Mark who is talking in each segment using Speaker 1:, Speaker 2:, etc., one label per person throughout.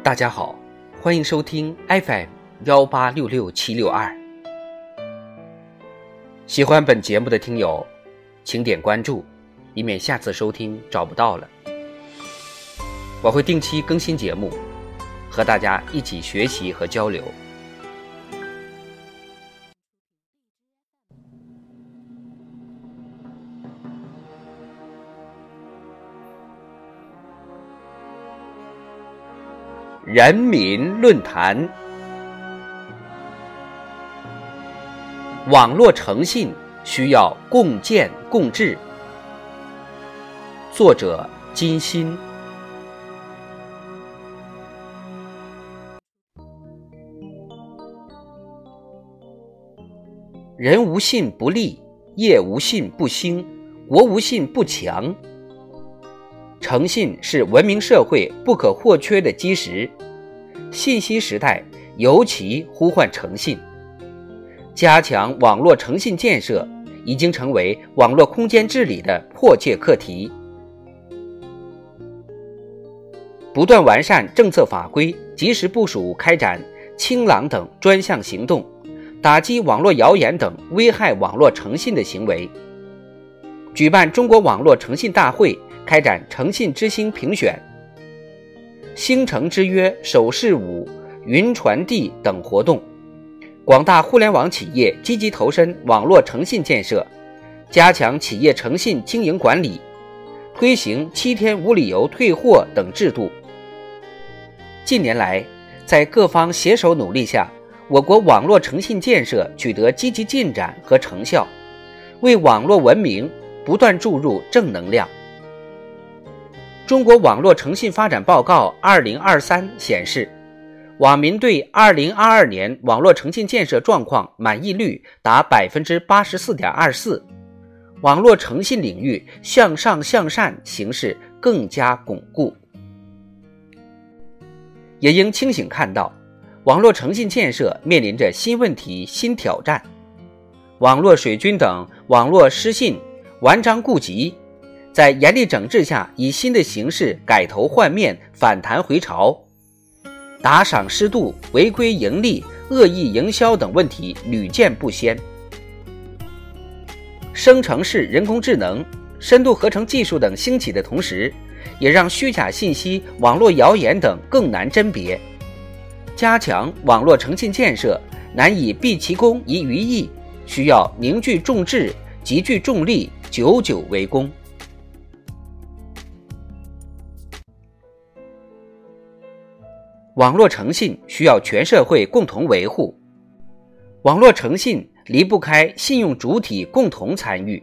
Speaker 1: 大家好，欢迎收听 FM 幺八六六七六二。喜欢本节目的听友，请点关注，以免下次收听找不到了。我会定期更新节目，和大家一起学习和交流。人民论坛：网络诚信需要共建共治。作者：金鑫。人无信不立，业无信不兴，国无信不强。诚信是文明社会不可或缺的基石，信息时代尤其呼唤诚信。加强网络诚信建设已经成为网络空间治理的迫切课题。不断完善政策法规，及时部署开展“清朗”等专项行动，打击网络谣言等危害网络诚信的行为。举办中国网络诚信大会。开展诚信之星评选、星城之约首饰舞、云传递等活动，广大互联网企业积极投身网络诚信建设，加强企业诚信经营管理，推行七天无理由退货等制度。近年来，在各方携手努力下，我国网络诚信建设取得积极进展和成效，为网络文明不断注入正能量。中国网络诚信发展报告（二零二三）显示，网民对二零二二年网络诚信建设状况满意率达百分之八十四点二四，网络诚信领域向上向善形势更加巩固。也应清醒看到，网络诚信建设面临着新问题、新挑战，网络水军等网络失信顽瘴痼疾。在严厉整治下，以新的形式改头换面、反弹回潮，打赏失度、违规盈利、恶意营销等问题屡见不鲜。生成式人工智能、深度合成技术等兴起的同时，也让虚假信息、网络谣言等更难甄别。加强网络诚信建设，难以毕其功以于役，需要凝聚众志、集聚众力，久久为功。网络诚信需要全社会共同维护，网络诚信离不开信用主体共同参与。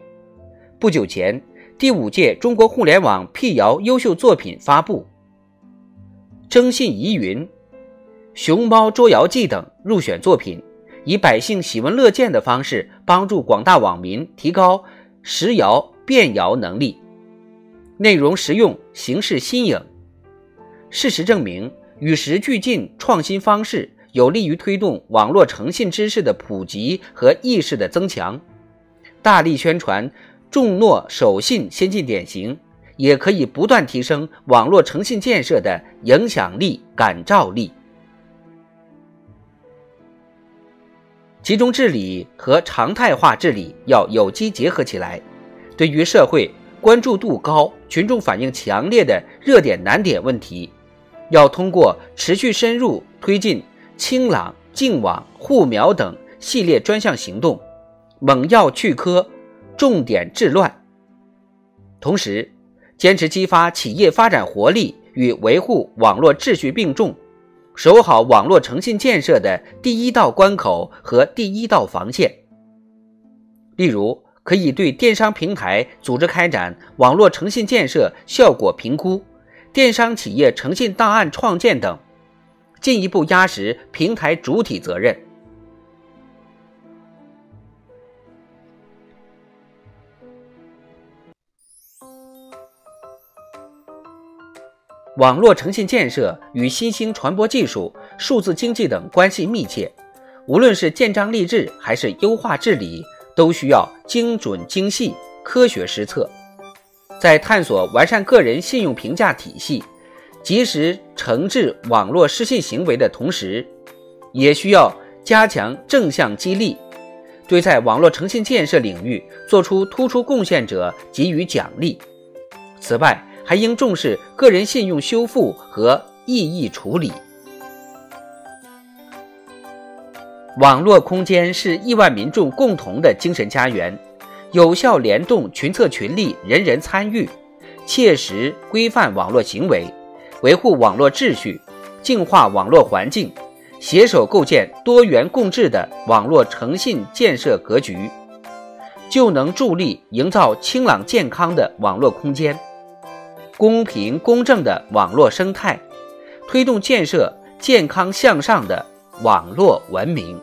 Speaker 1: 不久前，第五届中国互联网辟谣优秀作品发布，征信疑云、熊猫捉谣记等入选作品，以百姓喜闻乐见的方式帮助广大网民提高识谣辨谣能力，内容实用，形式新颖。事实证明。与时俱进创新方式有利于推动网络诚信知识的普及和意识的增强。大力宣传重诺守信先进典型，也可以不断提升网络诚信建设的影响力、感召力。集中治理和常态化治理要有机结合起来。对于社会关注度高、群众反映强烈的热点难点问题。要通过持续深入推进“清朗”“净网”“护苗”等系列专项行动，猛药去疴，重点治乱。同时，坚持激发企业发展活力与维护网络秩序并重，守好网络诚信建设的第一道关口和第一道防线。例如，可以对电商平台组织开展网络诚信建设效果评估。电商企业诚信档案创建等，进一步压实平台主体责任。网络诚信建设与新兴传播技术、数字经济等关系密切，无论是建章立制还是优化治理，都需要精准精细、科学施策。在探索完善个人信用评价体系、及时惩治网络失信行为的同时，也需要加强正向激励，对在网络诚信建设领域做出突出贡献者给予奖励。此外，还应重视个人信用修复和异议处理。网络空间是亿万民众共同的精神家园，有效联动群策群力，人人参与，切实规范网络行为，维护网络秩序，净化网络环境，携手构建多元共治的网络诚信建设格局，就能助力营造清朗健康的网络空间，公平公正的网络生态，推动建设健康向上的。网络文明。